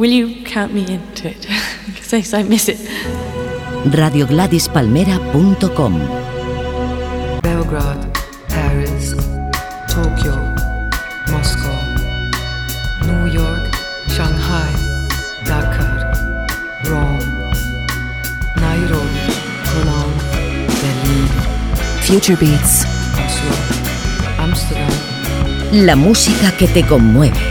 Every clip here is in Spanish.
Will you count me into it? Because I miss it. RadioGladysPalmera.com Belgrade, Paris, Tokyo, Moscow, New York, Shanghai, Dakar, Rome, Nairobi, Cologne, Berlin, Future Beats. Oslo, Amsterdam. La música que te conmueve.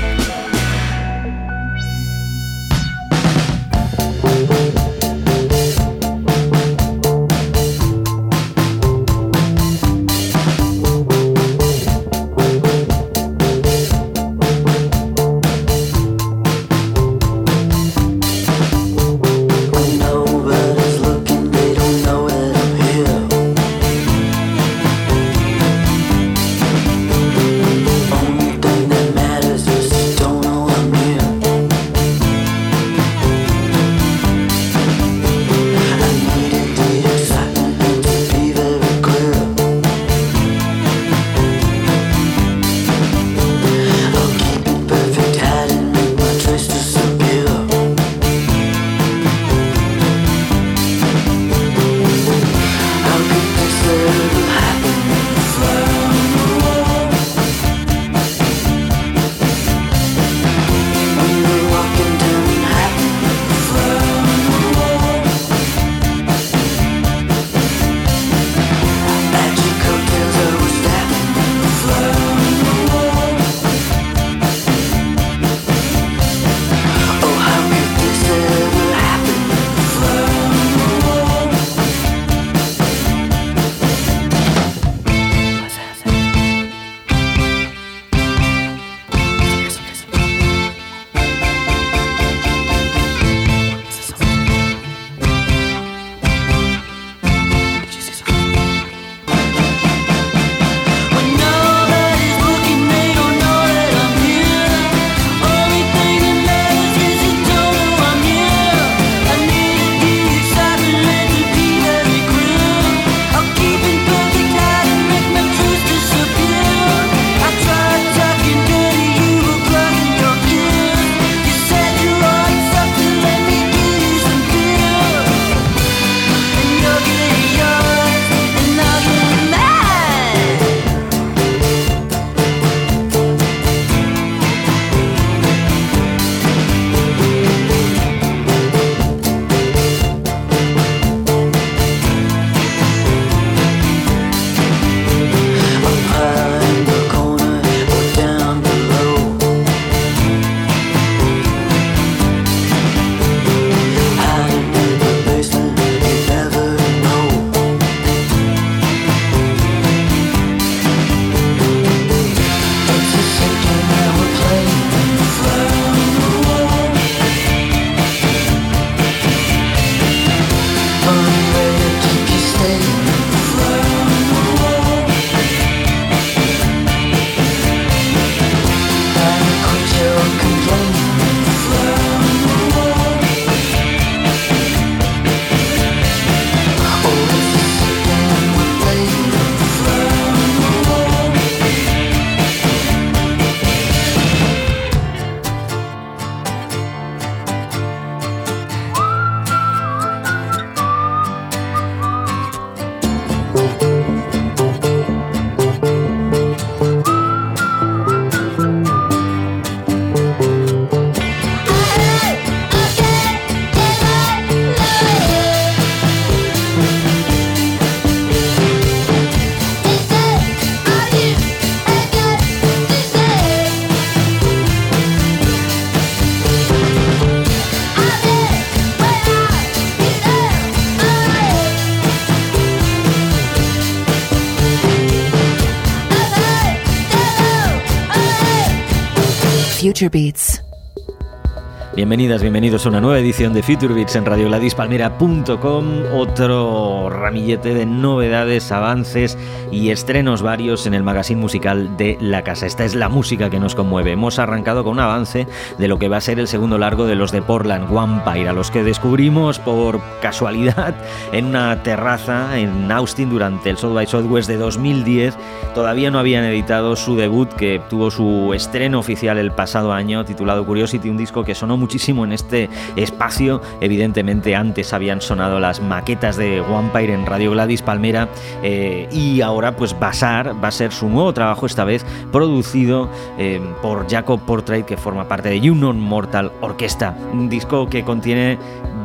Bienvenidas, bienvenidos a una nueva edición de Future Beats en radioladispalmera.com, otro ramillete de novedades, avances y estrenos varios en el magazine musical de la casa. Esta es la música que nos conmueve. Hemos arrancado con un avance de lo que va a ser el segundo largo de los de Portland, Vampire, a los que descubrimos por casualidad en una terraza en Austin durante el South by Southwest de 2010. Todavía no habían editado su debut que tuvo su estreno oficial el pasado año titulado Curiosity, un disco que sonó muchísimo en este espacio. Evidentemente antes habían sonado las maquetas de Vampire en Radio Gladys Palmera eh, y ahora pues Basar va a ser su nuevo trabajo, esta vez producido eh, por Jacob Portrait que forma parte de Union Mortal Orquesta, un disco que contiene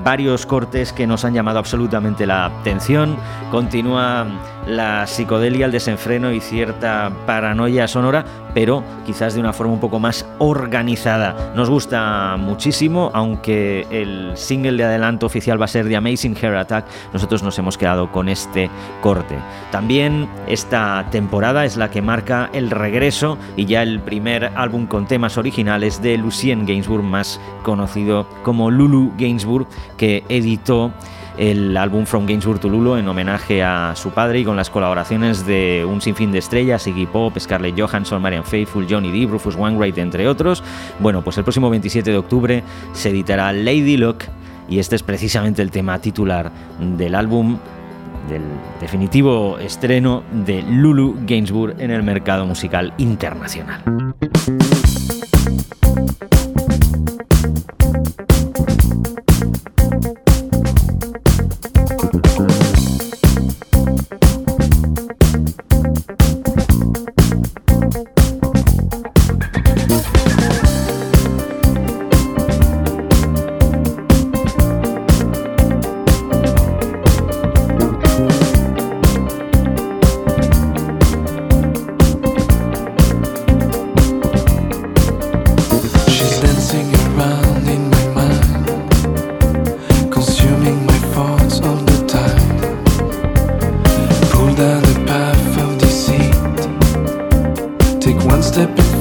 varios cortes que nos han llamado absolutamente la atención. Continúa la psicodelia, el desenfreno y cierta paranoia sonora, pero quizás de una forma un poco más organizada. Nos gusta muchísimo, aunque el single de adelanto oficial va a ser The Amazing Hair Attack, nosotros nos hemos quedado con este corte. También esta temporada es la que marca el regreso y ya el primer álbum con temas originales de Lucien Gainsbourg, más conocido como Lulu Gainsbourg, que editó el álbum From Gainsbourg to Lulu en homenaje a su padre y con las colaboraciones de un sinfín de estrellas, Iggy Pop, Scarlett Johansson, Marian Faithfull, Johnny Depp, Rufus Wainwright, entre otros. Bueno, pues el próximo 27 de octubre se editará Lady Luck y este es precisamente el tema titular del álbum del definitivo estreno de Lulu Gainsbourg en el mercado musical internacional. de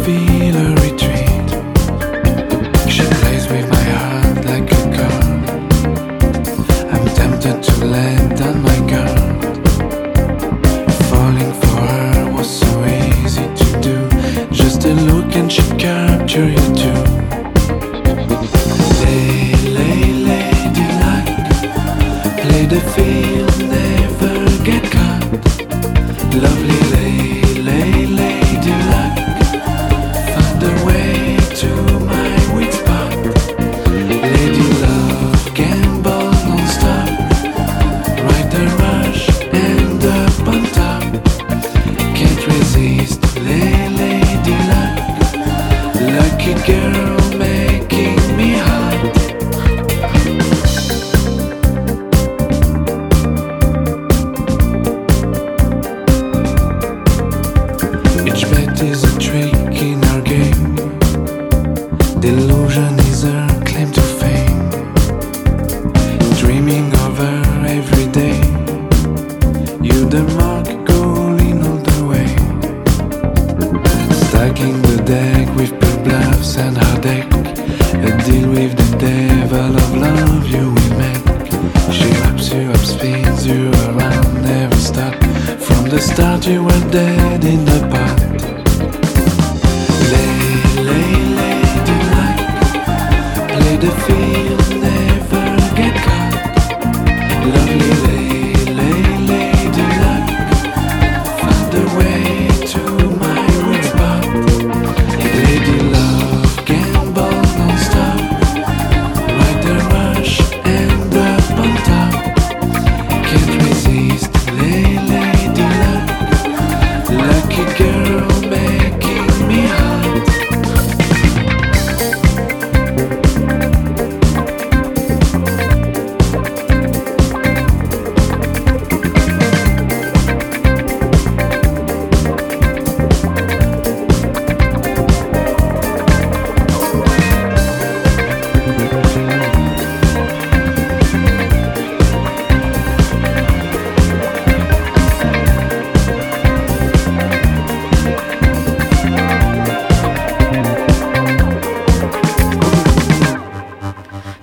让你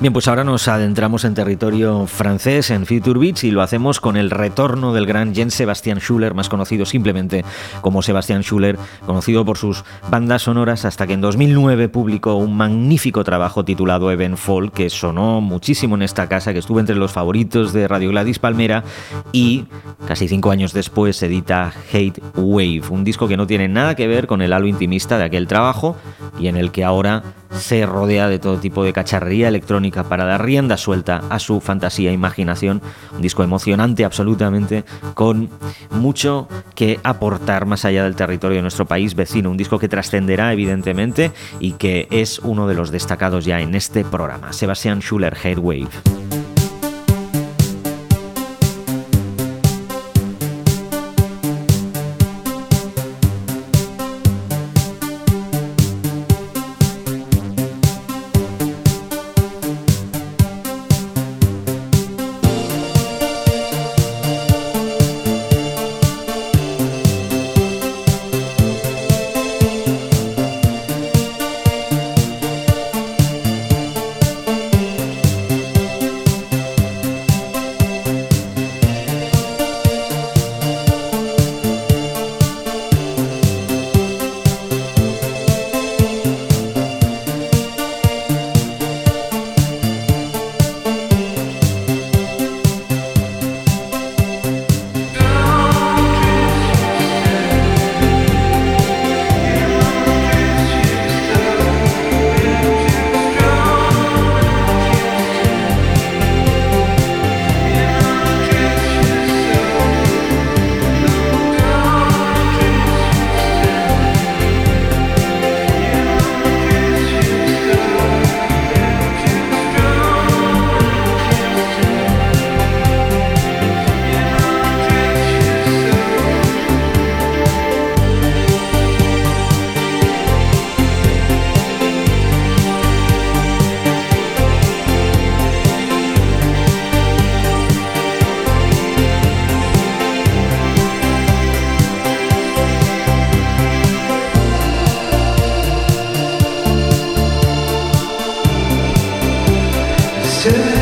Bien, pues ahora nos adentramos en territorio francés, en Future Beats, y lo hacemos con el retorno del gran Jean Sebastian Schuller, más conocido simplemente como Sebastian Schuller, conocido por sus bandas sonoras, hasta que en 2009 publicó un magnífico trabajo titulado Even Fall, que sonó muchísimo en esta casa, que estuvo entre los favoritos de Radio Gladys Palmera, y casi cinco años después edita Hate Wave, un disco que no tiene nada que ver con el halo intimista de aquel trabajo y en el que ahora se rodea de todo tipo de cacharrería electrónica para dar rienda suelta a su fantasía e imaginación. Un disco emocionante absolutamente, con mucho que aportar más allá del territorio de nuestro país vecino. Un disco que trascenderá evidentemente y que es uno de los destacados ya en este programa. Sebastian Schuller, Headwave. 제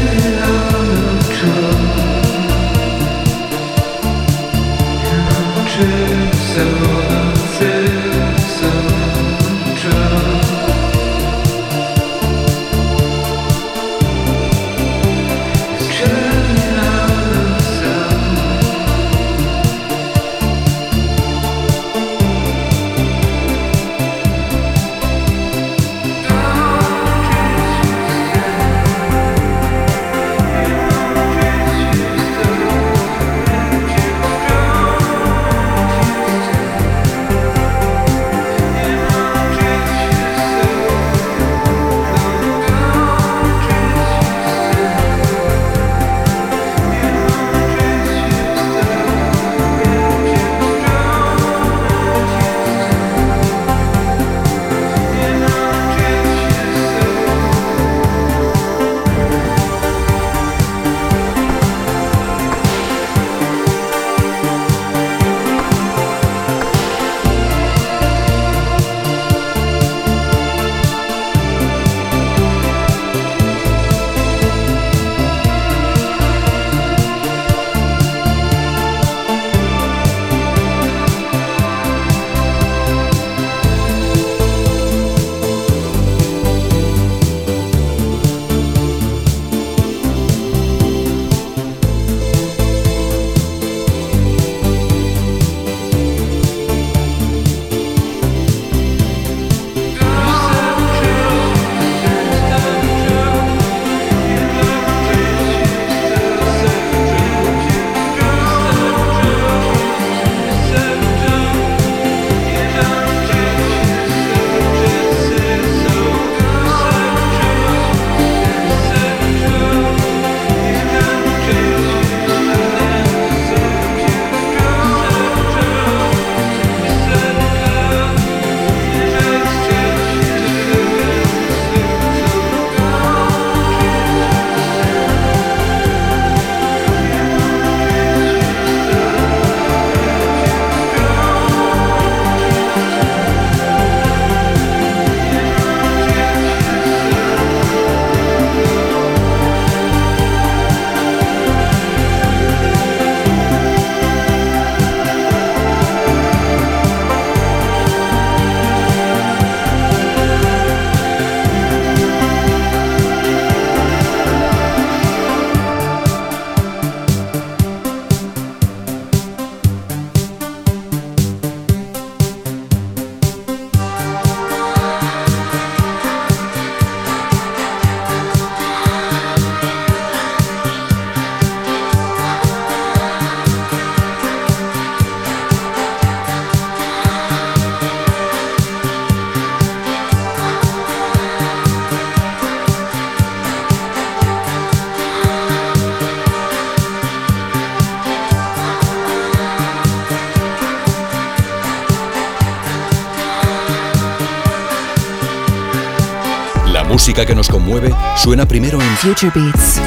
música que nos conmueve suena primero en Future Beats.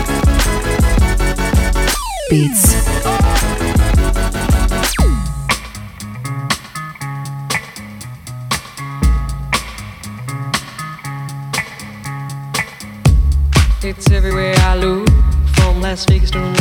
Beats. It's everywhere I look, from Las Vegas to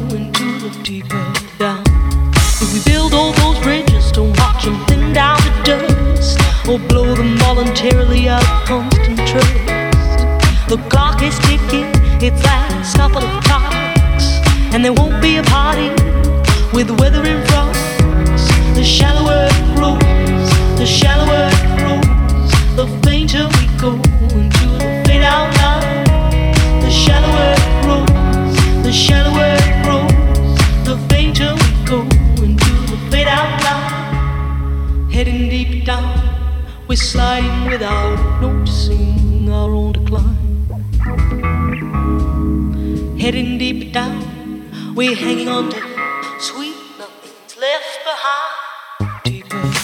Heading deep down, we're sliding without noticing our own decline. Heading deep down, we're hanging on to sweet nothing's left behind. Deeper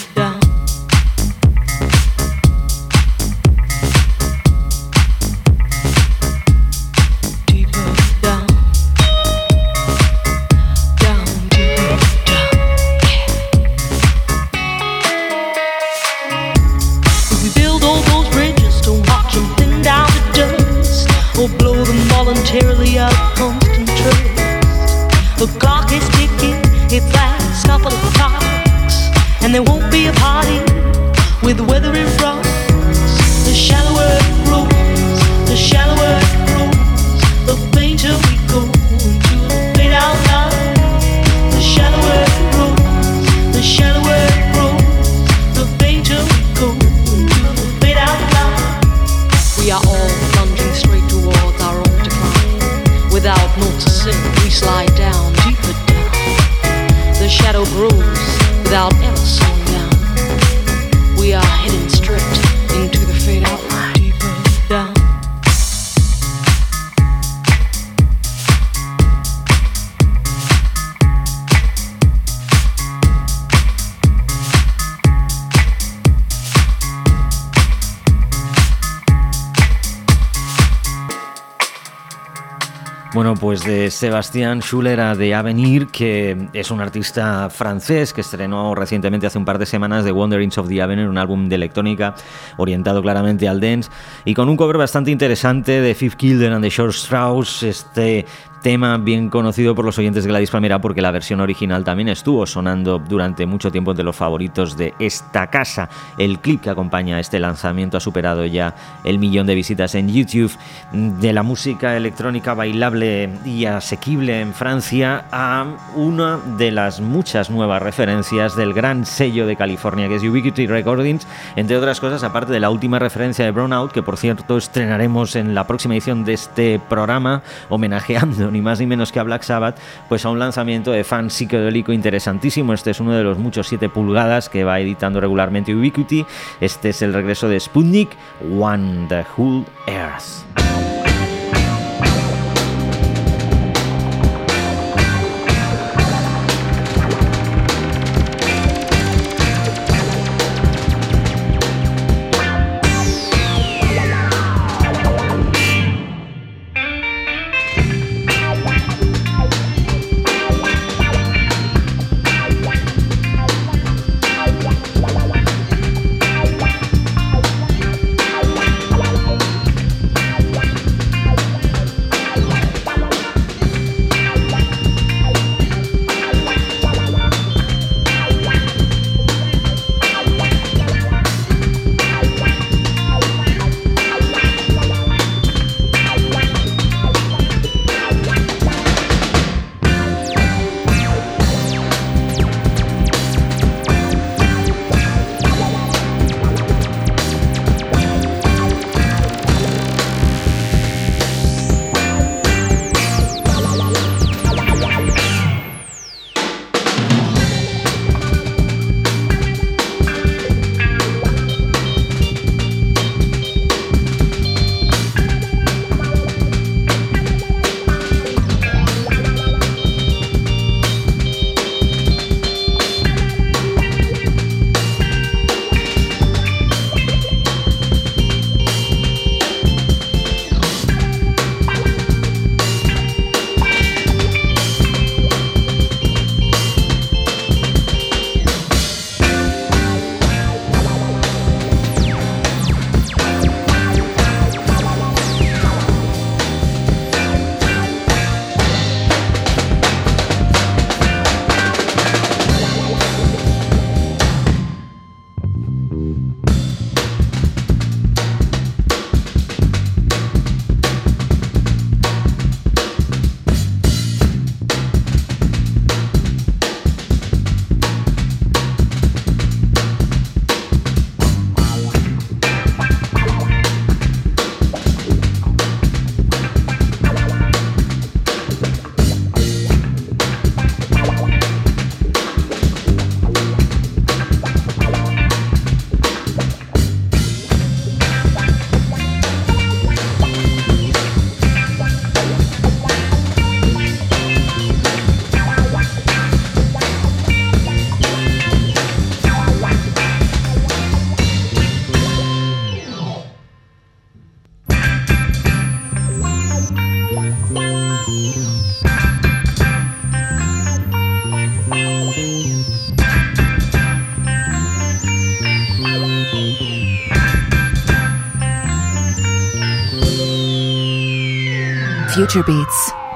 Sebastián Schuller a de Avenir, que es un artista francés que estrenó recientemente hace un par de semanas The Wanderings of the Avenir, un álbum de electrónica orientado claramente al dance y con un cover bastante interesante de Fifth Kilder and the Short Strauss, este tema bien conocido por los oyentes de Gladys Palmera porque la versión original también estuvo sonando durante mucho tiempo entre los favoritos de esta casa. El clip que acompaña a este lanzamiento ha superado ya el millón de visitas en YouTube de la música electrónica bailable y asequible en Francia a una de las muchas nuevas referencias del gran sello de California que es Ubiquity Recordings, entre otras cosas, aparte de la última referencia de Brownout, que por cierto estrenaremos en la próxima edición de este programa, homenajeando ni más ni menos que a Black Sabbath, pues a un lanzamiento de fan psicodélico interesantísimo. Este es uno de los muchos 7 pulgadas que va editando regularmente Ubiquity. Este es el regreso de Sputnik One, The Whole Earth.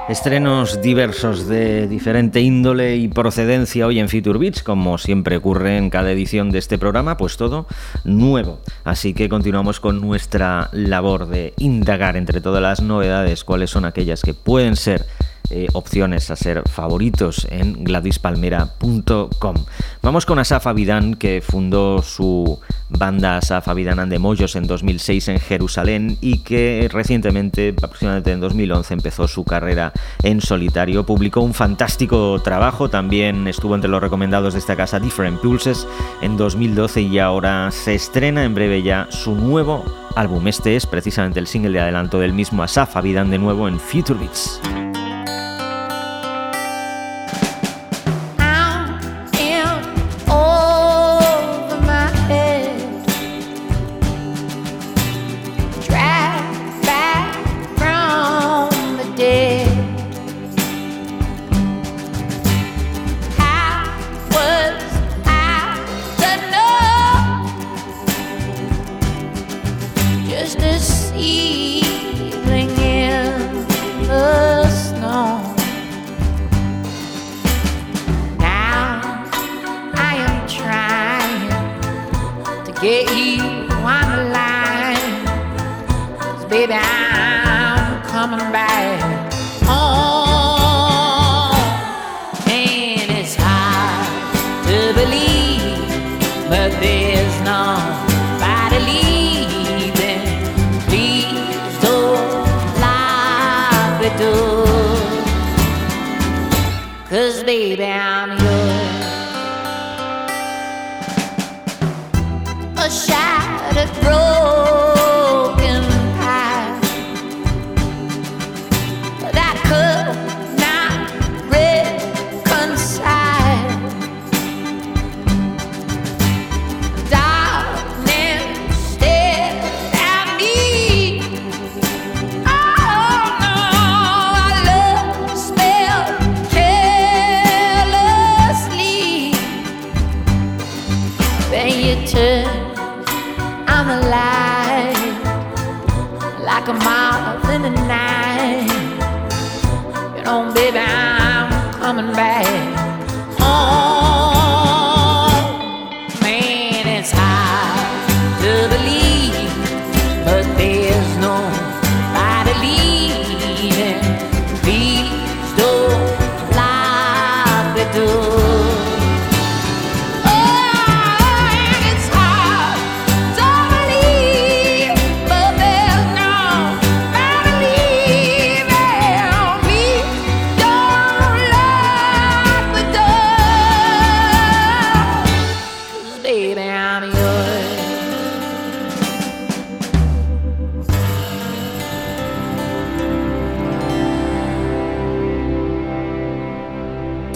Estrenos diversos de diferente índole y procedencia hoy en Future Beats, como siempre ocurre en cada edición de este programa, pues todo nuevo. Así que continuamos con nuestra labor de indagar entre todas las novedades cuáles son aquellas que pueden ser eh, opciones a ser favoritos en gladispalmera.com. Vamos con Asaf Avidan, que fundó su banda Asaf Avidan and the Mojos en 2006 en Jerusalén y que recientemente, aproximadamente en 2011, empezó su carrera en solitario. Publicó un fantástico trabajo, también estuvo entre los recomendados de esta casa Different Pulses en 2012 y ahora se estrena en breve ya su nuevo álbum. Este es precisamente el single de adelanto del mismo Asaf Avidan de nuevo en Future Beats.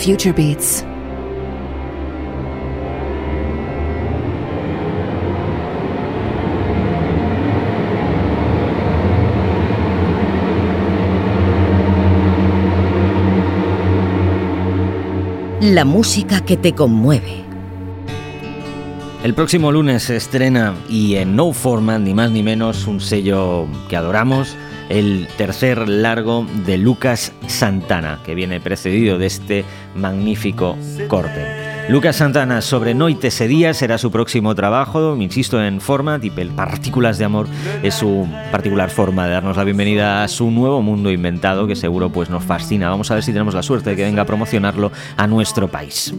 Future Beats. La música que te conmueve. El próximo lunes se estrena y en No Format, ni más ni menos, un sello que adoramos el tercer largo de Lucas Santana, que viene precedido de este magnífico corte. Lucas Santana sobre Noite ese día será su próximo trabajo, insisto en forma, tipo Partículas de Amor es su particular forma de darnos la bienvenida a su nuevo mundo inventado que seguro pues nos fascina. Vamos a ver si tenemos la suerte de que venga a promocionarlo a nuestro país.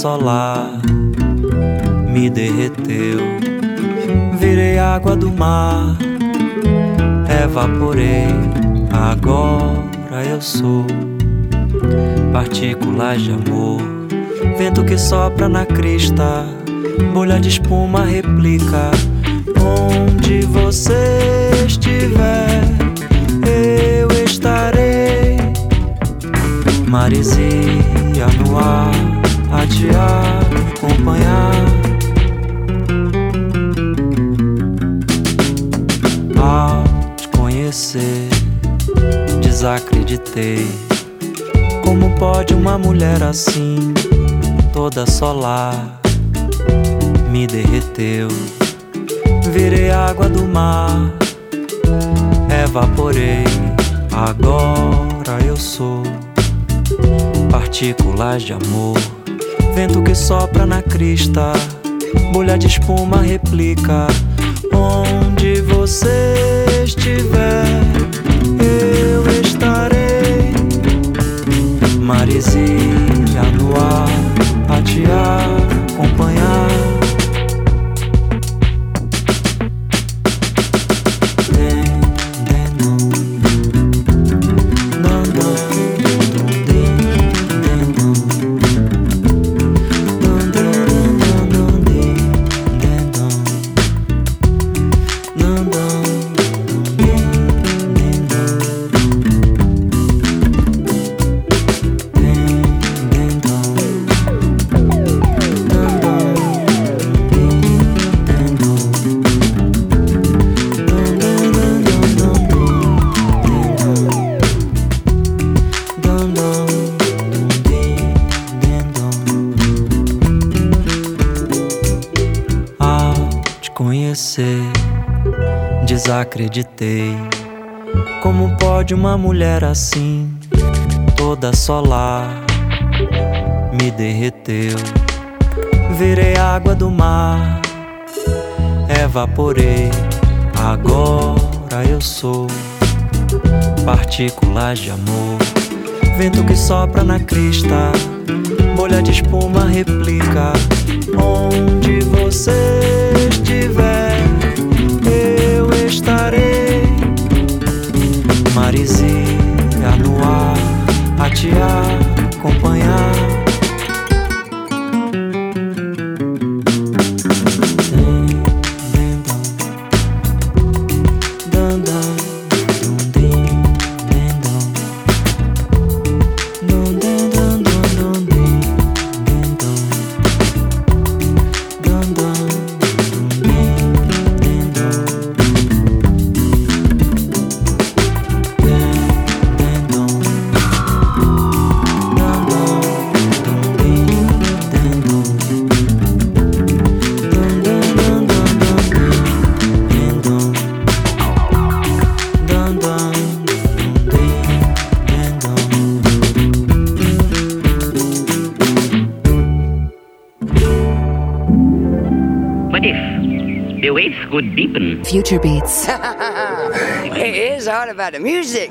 Solar, me derreteu? Virei água do mar, evaporei. Agora eu sou partículas de amor, vento que sopra na crista, bolha de espuma replica. Onde você estiver estarei Maresia no ar, te acompanhar. Ao te conhecer, desacreditei. Como pode uma mulher assim, toda solar, me derreteu? Virei água do mar, evaporei. Agora eu sou partículas de amor. Vento que sopra na crista, bolha de espuma replica. Onde você estiver, eu estarei. Maresia no ar, a te acompanhar. Desacreditei. Como pode uma mulher assim, toda solar, me derreteu? Virei água do mar, evaporei. Agora eu sou partículas de amor. Vento que sopra na crista, bolha de espuma replica. Onde você estiver Maresia no ar, a Future Beats. it is all about the music.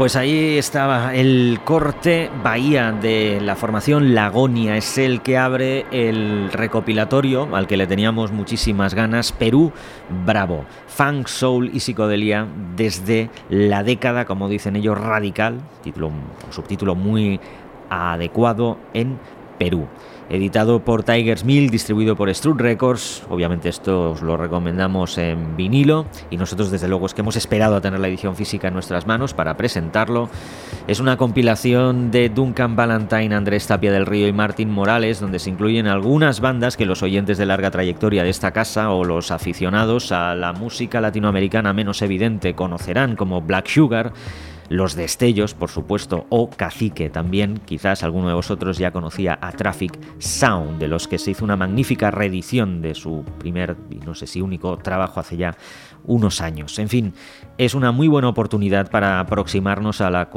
Pues ahí estaba el corte Bahía de la formación Lagonia. Es el que abre el recopilatorio al que le teníamos muchísimas ganas. Perú Bravo. Funk, Soul y Psicodelia desde la década, como dicen ellos, radical. Título, subtítulo muy adecuado en Perú editado por Tigers Mill, distribuido por Strut Records. Obviamente esto os lo recomendamos en vinilo y nosotros desde luego es que hemos esperado a tener la edición física en nuestras manos para presentarlo. Es una compilación de Duncan Valentine, Andrés Tapia del Río y Martín Morales, donde se incluyen algunas bandas que los oyentes de larga trayectoria de esta casa o los aficionados a la música latinoamericana menos evidente conocerán como Black Sugar los Destellos, por supuesto, o Cacique también. Quizás alguno de vosotros ya conocía a Traffic Sound, de los que se hizo una magnífica reedición de su primer, y no sé si único, trabajo hace ya unos años. En fin, es una muy buena oportunidad para aproximarnos a, la,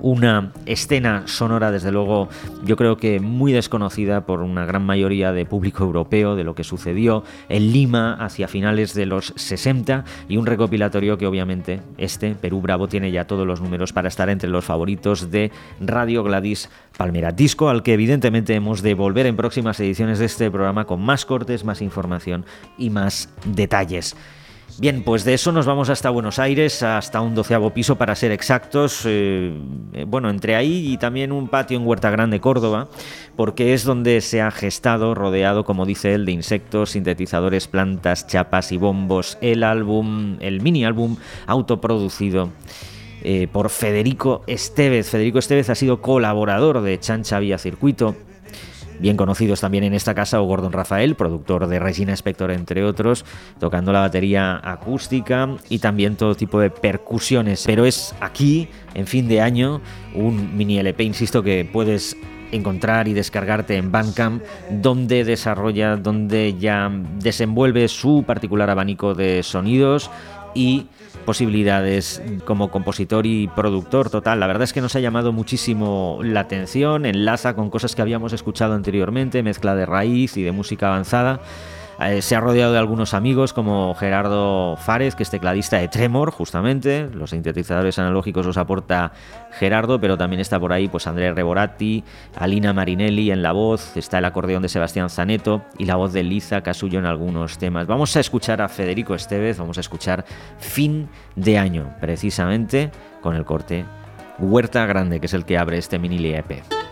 una escena sonora, desde luego, yo creo que muy desconocida por una gran mayoría de público europeo de lo que sucedió en Lima hacia finales de los 60 y un recopilatorio que obviamente este, Perú Bravo, tiene ya todos los números para estar entre los favoritos de Radio Gladys Palmera. Disco al que evidentemente hemos de volver en próximas ediciones de este programa con más cortes, más información y más detalles. Bien, pues de eso nos vamos hasta Buenos Aires, hasta un doceavo piso para ser exactos. Eh, eh, bueno, entre ahí y también un patio en Huerta Grande, Córdoba, porque es donde se ha gestado, rodeado, como dice él, de insectos, sintetizadores, plantas, chapas y bombos, el álbum, el mini álbum autoproducido. Eh, por Federico Estevez. Federico Estevez ha sido colaborador de Chancha Vía Circuito, bien conocidos también en esta casa, o Gordon Rafael, productor de Regina Spector, entre otros, tocando la batería acústica y también todo tipo de percusiones. Pero es aquí, en fin de año, un mini LP, insisto, que puedes encontrar y descargarte en Bandcamp, donde desarrolla, donde ya desenvuelve su particular abanico de sonidos y posibilidades como compositor y productor total. La verdad es que nos ha llamado muchísimo la atención, enlaza con cosas que habíamos escuchado anteriormente, mezcla de raíz y de música avanzada. Eh, se ha rodeado de algunos amigos como Gerardo Fárez, que es tecladista de Tremor, justamente. Los sintetizadores analógicos los aporta Gerardo, pero también está por ahí pues Andrés Reboratti, Alina Marinelli en la voz, está el acordeón de Sebastián Zaneto y la voz de Liza Casullo en algunos temas. Vamos a escuchar a Federico Estevez, vamos a escuchar Fin de Año, precisamente con el corte Huerta Grande, que es el que abre este mini EP.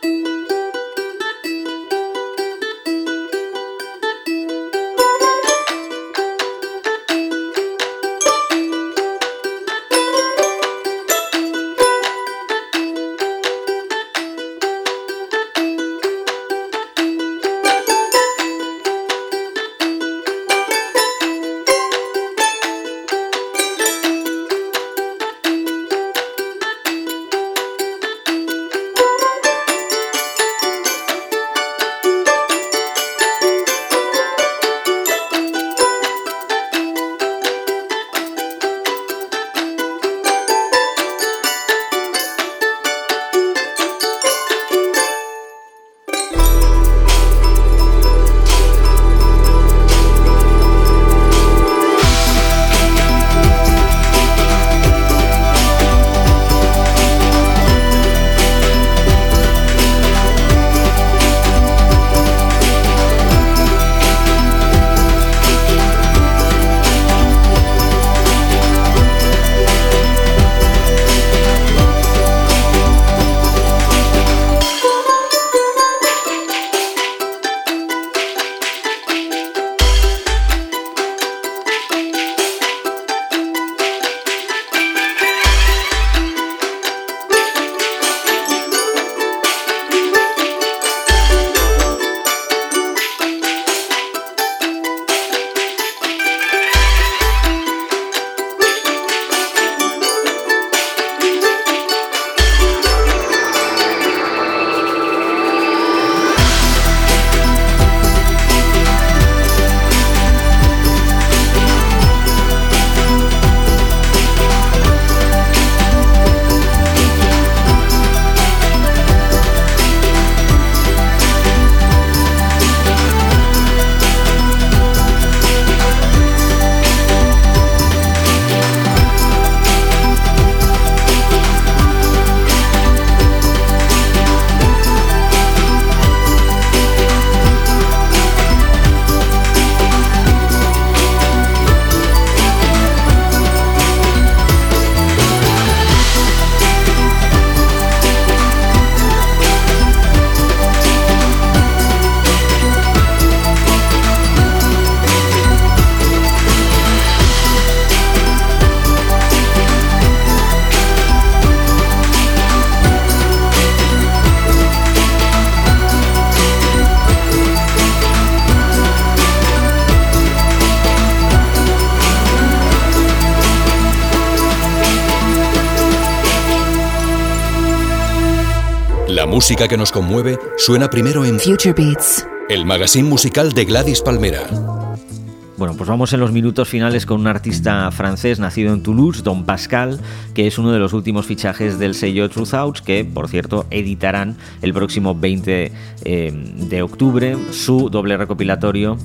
La música que nos conmueve suena primero en Future Beats. el magazine musical de Gladys Palmera. Bueno, pues vamos en los minutos finales con un artista francés nacido en Toulouse, Don Pascal, que es uno de los últimos fichajes del sello Truth Outs, que por cierto editarán el próximo 20 eh, de octubre su doble recopilatorio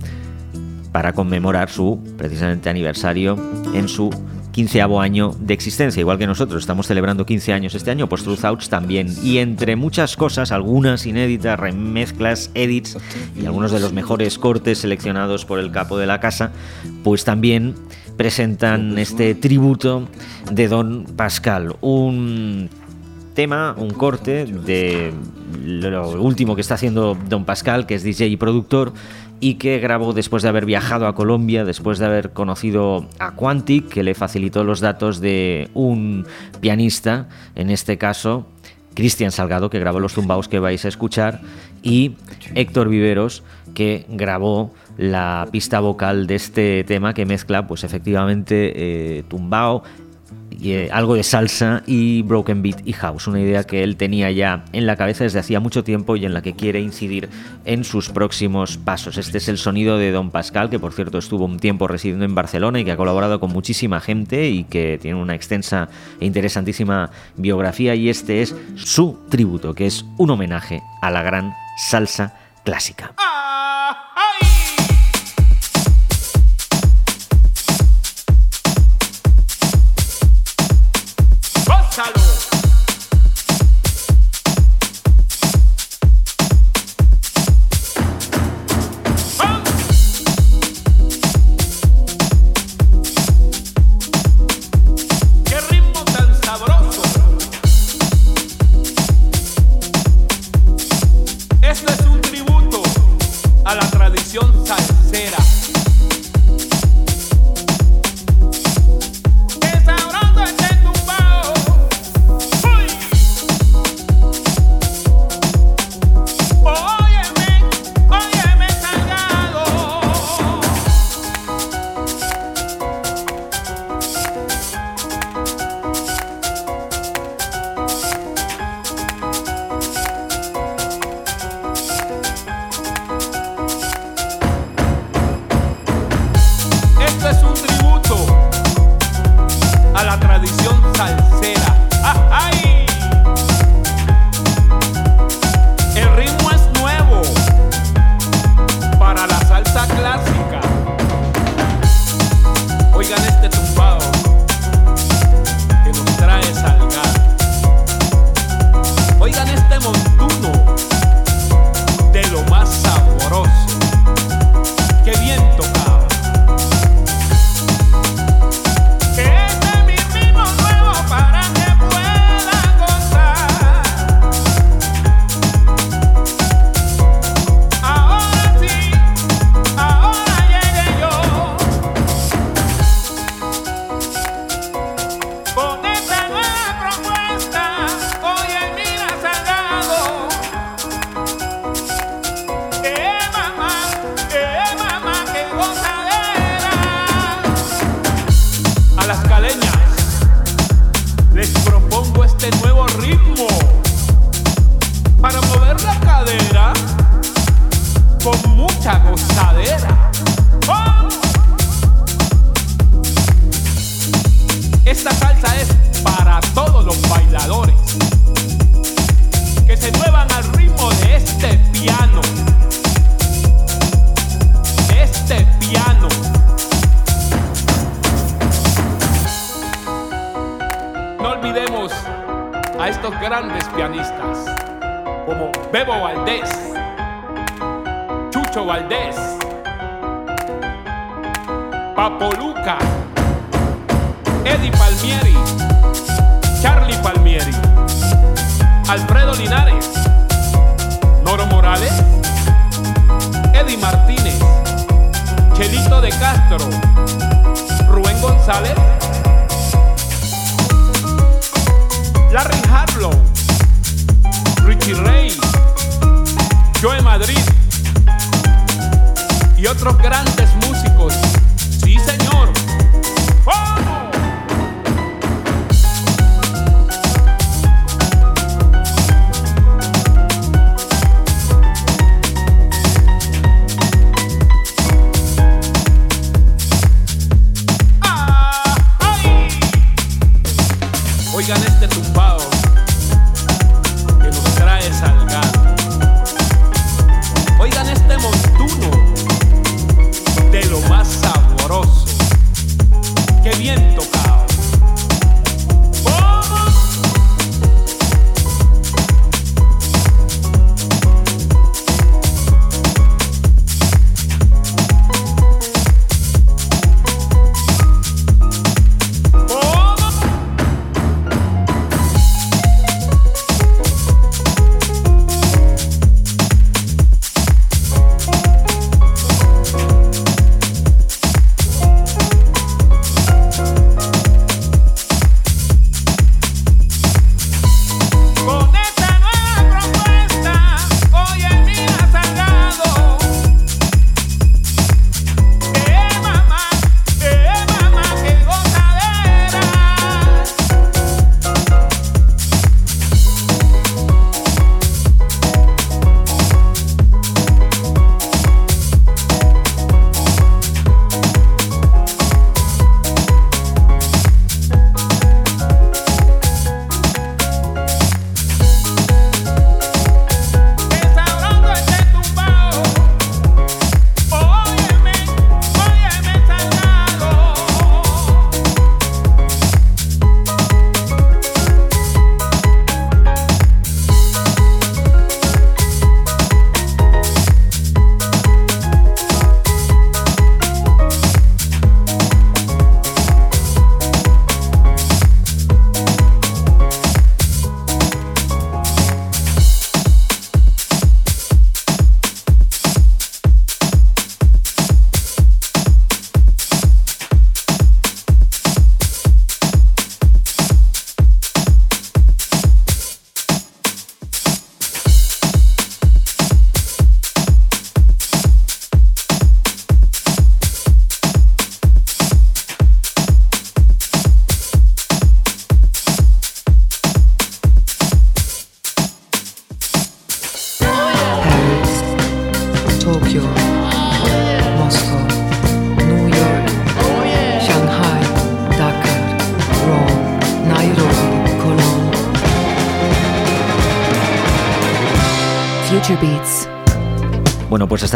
para conmemorar su precisamente aniversario en su quinceavo año de existencia, igual que nosotros estamos celebrando 15 años este año, pues Truth Outs también. Y entre muchas cosas, algunas inéditas, remezclas, edits y algunos de los mejores cortes seleccionados por el capo de la casa, pues también presentan este tributo de Don Pascal, un tema, un corte de lo último que está haciendo Don Pascal, que es DJ y productor, y que grabó después de haber viajado a Colombia, después de haber conocido a Quantic, que le facilitó los datos de un pianista, en este caso Cristian Salgado, que grabó los tumbaos que vais a escuchar, y Héctor Viveros, que grabó la pista vocal de este tema que mezcla, pues efectivamente, eh, tumbao, eh, algo de salsa y broken beat y house, una idea que él tenía ya en la cabeza desde hacía mucho tiempo y en la que quiere incidir en sus próximos pasos. Este es el sonido de Don Pascal, que por cierto estuvo un tiempo residiendo en Barcelona y que ha colaborado con muchísima gente y que tiene una extensa e interesantísima biografía y este es su tributo, que es un homenaje a la gran salsa clásica. ¡Qué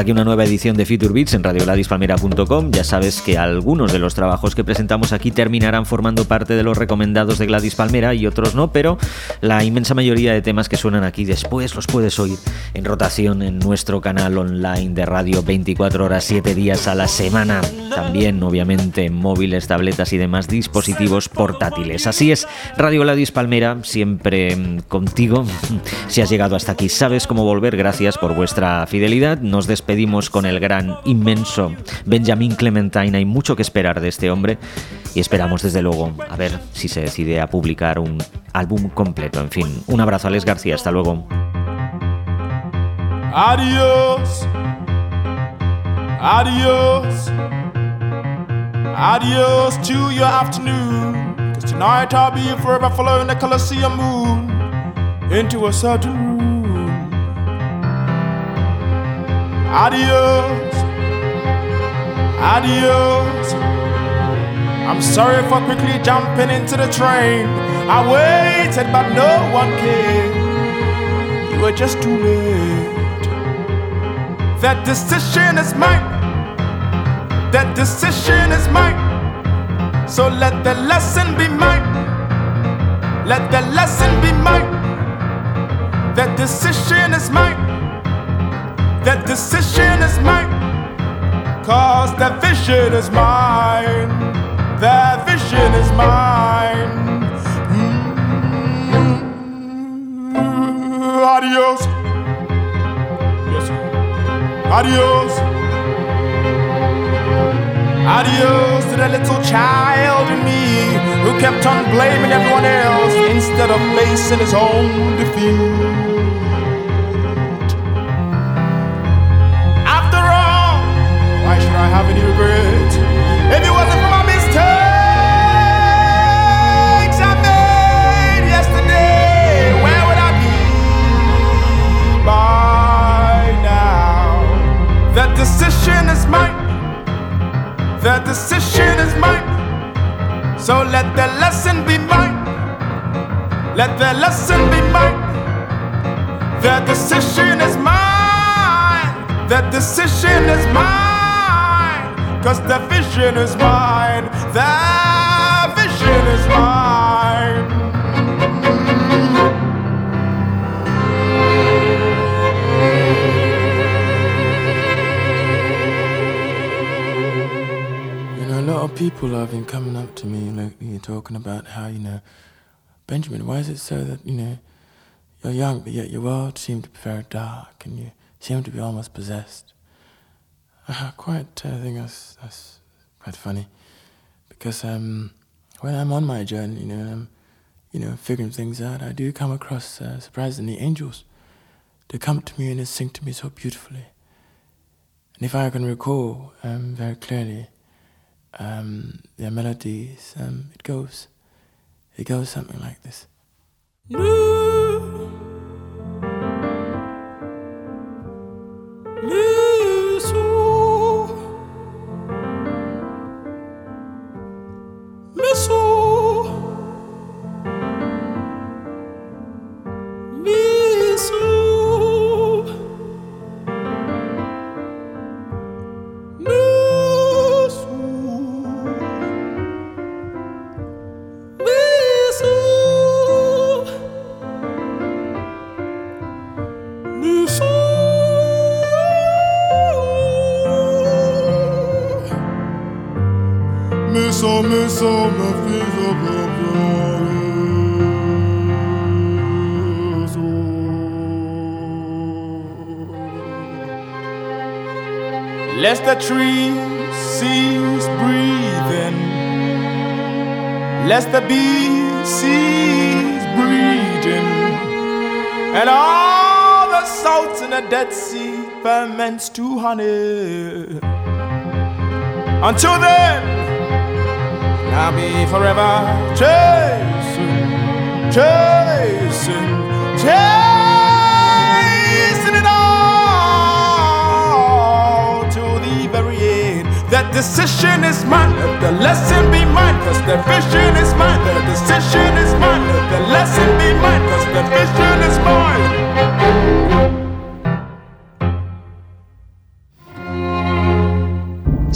hasta aquí una nueva edición de Future Beats en radioladispalmera.com. Ya sabes que algunos de los trabajos que presentamos aquí terminarán formando parte de los recomendados de Gladys Palmera y otros no, pero la inmensa mayoría de temas que suenan aquí después los puedes oír en rotación en nuestro canal online de radio 24 horas 7 días a la semana. También, obviamente, en móviles, tabletas y demás dispositivos portátiles. Así es, Radio Gladys Palmera, siempre contigo. Si has llegado hasta aquí, sabes cómo volver. Gracias por vuestra fidelidad. Nos despedimos con el gran, inmenso Benjamin Clementine. Hay mucho que esperar de este hombre y esperamos desde luego a ver si se decide a publicar un álbum completo. En fin, un abrazo, Alex García. Hasta luego. Adios. Adios. Adios to your afternoon. Cause tonight I'll be forever following the Colosseum moon into a certain Adios. Adios. I'm sorry for quickly jumping into the train. I waited, but no one came. You were just too late. That decision is mine. That decision is mine. So let the lesson be mine. Let the lesson be mine. That decision is mine. That decision is mine. Cause that vision is mine. That vision is mine. Mm. Adios. Yes. Adios. Adios to the little child in me who kept on blaming everyone else instead of facing his own defeat. I have any regret? If it wasn't for my mistakes I made yesterday, where would I be by now? That decision is mine. That decision is mine. So let the lesson be mine. Let the lesson be mine. That decision is mine. That decision is mine. Cause the vision is mine. The vision is mine. You know, a lot of people have been coming up to me, know, talking about how, you know, Benjamin, why is it so that, you know, you're young, but yet your world be very dark and you seem to be almost possessed? I quite uh, think that's, that's quite funny because um, when I'm on my journey, you know, I'm, you know, figuring things out, I do come across uh, surprisingly angels. They come to me and they sing to me so beautifully. And if I can recall um, very clearly um, their melodies, um, it goes, it goes something like this. Lest the trees cease breathing, lest the bees cease breeding, and all the salts in the Dead Sea ferments to honey. Until then, I'll be forever chasing, chasing, chasing it all to the very end. That decision is mine, let the lesson be mine, cause the vision is mine. The decision is mine, let the lesson be mine, cause the vision is mine.